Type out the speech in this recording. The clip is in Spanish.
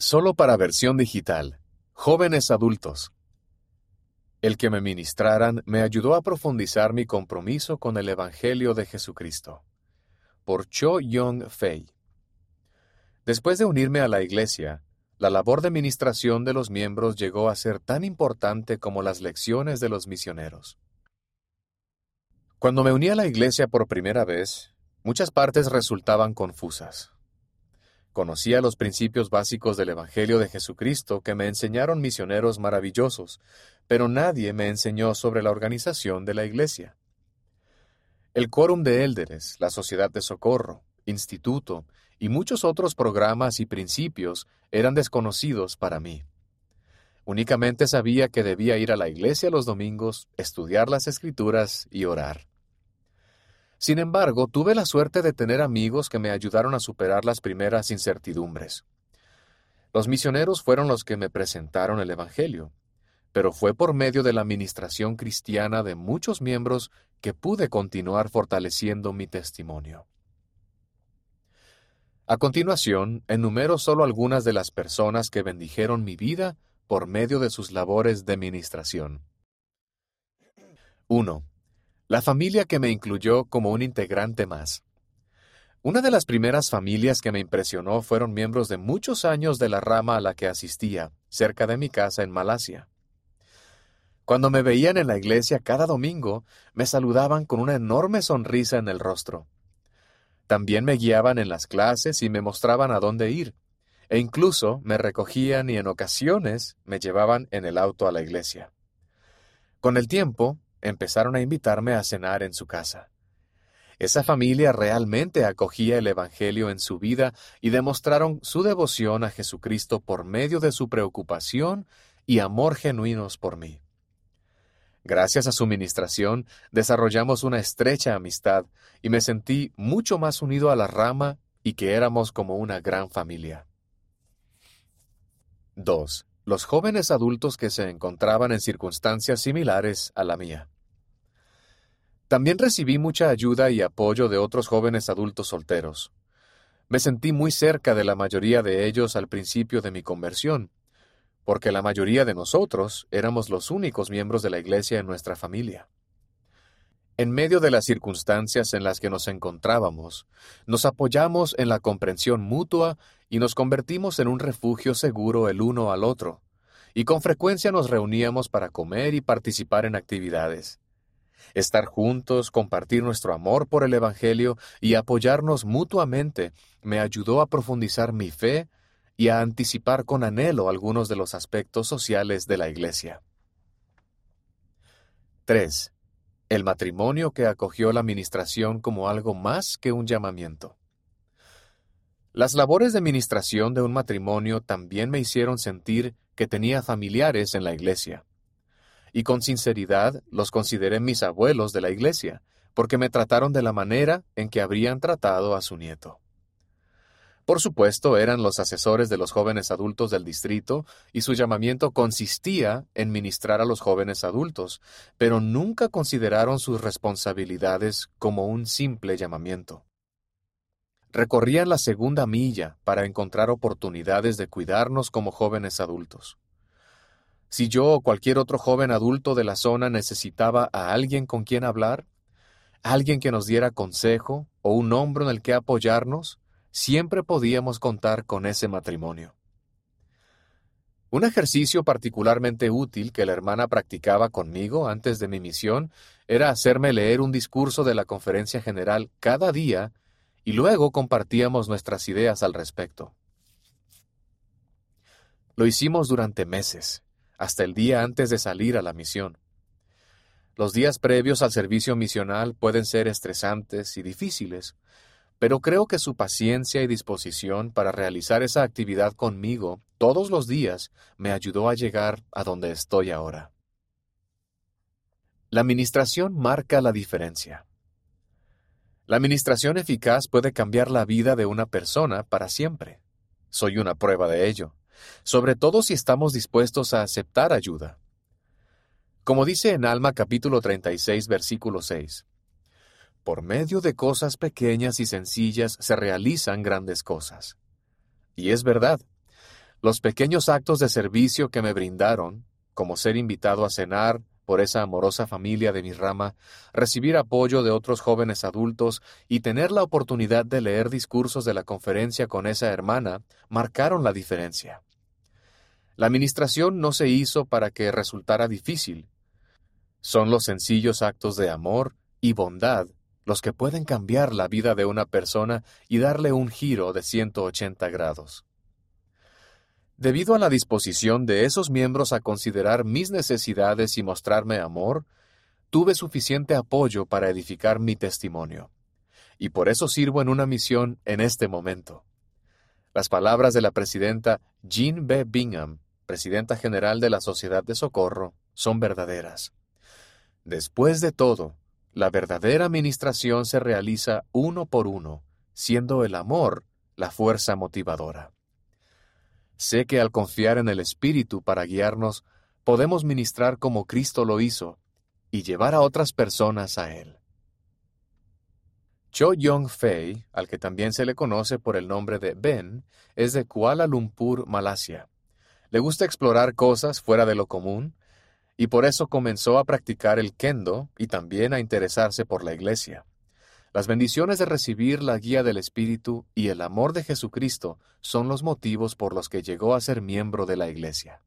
Solo para versión digital. Jóvenes adultos. El que me ministraran me ayudó a profundizar mi compromiso con el Evangelio de Jesucristo. Por Cho Young Fei. Después de unirme a la Iglesia, la labor de ministración de los miembros llegó a ser tan importante como las lecciones de los misioneros. Cuando me uní a la Iglesia por primera vez, muchas partes resultaban confusas. Conocía los principios básicos del Evangelio de Jesucristo que me enseñaron misioneros maravillosos, pero nadie me enseñó sobre la organización de la Iglesia. El Quórum de Élderes, la Sociedad de Socorro, Instituto y muchos otros programas y principios eran desconocidos para mí. Únicamente sabía que debía ir a la iglesia los domingos, estudiar las escrituras y orar. Sin embargo, tuve la suerte de tener amigos que me ayudaron a superar las primeras incertidumbres. Los misioneros fueron los que me presentaron el Evangelio, pero fue por medio de la administración cristiana de muchos miembros que pude continuar fortaleciendo mi testimonio. A continuación, enumero solo algunas de las personas que bendijeron mi vida por medio de sus labores de ministración. 1 la familia que me incluyó como un integrante más. Una de las primeras familias que me impresionó fueron miembros de muchos años de la rama a la que asistía, cerca de mi casa en Malasia. Cuando me veían en la iglesia cada domingo, me saludaban con una enorme sonrisa en el rostro. También me guiaban en las clases y me mostraban a dónde ir, e incluso me recogían y en ocasiones me llevaban en el auto a la iglesia. Con el tiempo, empezaron a invitarme a cenar en su casa. Esa familia realmente acogía el Evangelio en su vida y demostraron su devoción a Jesucristo por medio de su preocupación y amor genuinos por mí. Gracias a su ministración, desarrollamos una estrecha amistad y me sentí mucho más unido a la rama y que éramos como una gran familia. 2 los jóvenes adultos que se encontraban en circunstancias similares a la mía. También recibí mucha ayuda y apoyo de otros jóvenes adultos solteros. Me sentí muy cerca de la mayoría de ellos al principio de mi conversión, porque la mayoría de nosotros éramos los únicos miembros de la Iglesia en nuestra familia. En medio de las circunstancias en las que nos encontrábamos, nos apoyamos en la comprensión mutua y nos convertimos en un refugio seguro el uno al otro, y con frecuencia nos reuníamos para comer y participar en actividades. Estar juntos, compartir nuestro amor por el Evangelio y apoyarnos mutuamente me ayudó a profundizar mi fe y a anticipar con anhelo algunos de los aspectos sociales de la Iglesia. 3 el matrimonio que acogió la ministración como algo más que un llamamiento. Las labores de ministración de un matrimonio también me hicieron sentir que tenía familiares en la iglesia. Y con sinceridad los consideré mis abuelos de la iglesia, porque me trataron de la manera en que habrían tratado a su nieto. Por supuesto, eran los asesores de los jóvenes adultos del distrito y su llamamiento consistía en ministrar a los jóvenes adultos, pero nunca consideraron sus responsabilidades como un simple llamamiento. Recorrían la segunda milla para encontrar oportunidades de cuidarnos como jóvenes adultos. Si yo o cualquier otro joven adulto de la zona necesitaba a alguien con quien hablar, alguien que nos diera consejo o un hombro en el que apoyarnos, siempre podíamos contar con ese matrimonio. Un ejercicio particularmente útil que la hermana practicaba conmigo antes de mi misión era hacerme leer un discurso de la conferencia general cada día y luego compartíamos nuestras ideas al respecto. Lo hicimos durante meses, hasta el día antes de salir a la misión. Los días previos al servicio misional pueden ser estresantes y difíciles, pero creo que su paciencia y disposición para realizar esa actividad conmigo todos los días me ayudó a llegar a donde estoy ahora. La administración marca la diferencia. La administración eficaz puede cambiar la vida de una persona para siempre. Soy una prueba de ello, sobre todo si estamos dispuestos a aceptar ayuda. Como dice en Alma capítulo 36 versículo 6, por medio de cosas pequeñas y sencillas se realizan grandes cosas. Y es verdad. Los pequeños actos de servicio que me brindaron, como ser invitado a cenar por esa amorosa familia de mi rama, recibir apoyo de otros jóvenes adultos y tener la oportunidad de leer discursos de la conferencia con esa hermana, marcaron la diferencia. La administración no se hizo para que resultara difícil. Son los sencillos actos de amor y bondad los que pueden cambiar la vida de una persona y darle un giro de 180 grados. Debido a la disposición de esos miembros a considerar mis necesidades y mostrarme amor, tuve suficiente apoyo para edificar mi testimonio. Y por eso sirvo en una misión en este momento. Las palabras de la presidenta Jean B. Bingham, presidenta general de la Sociedad de Socorro, son verdaderas. Después de todo, la verdadera administración se realiza uno por uno, siendo el amor la fuerza motivadora. Sé que al confiar en el Espíritu para guiarnos, podemos ministrar como Cristo lo hizo y llevar a otras personas a Él. Cho Yong Fei, al que también se le conoce por el nombre de Ben, es de Kuala Lumpur, Malasia. Le gusta explorar cosas fuera de lo común y por eso comenzó a practicar el kendo y también a interesarse por la iglesia. Las bendiciones de recibir la guía del Espíritu y el amor de Jesucristo son los motivos por los que llegó a ser miembro de la iglesia.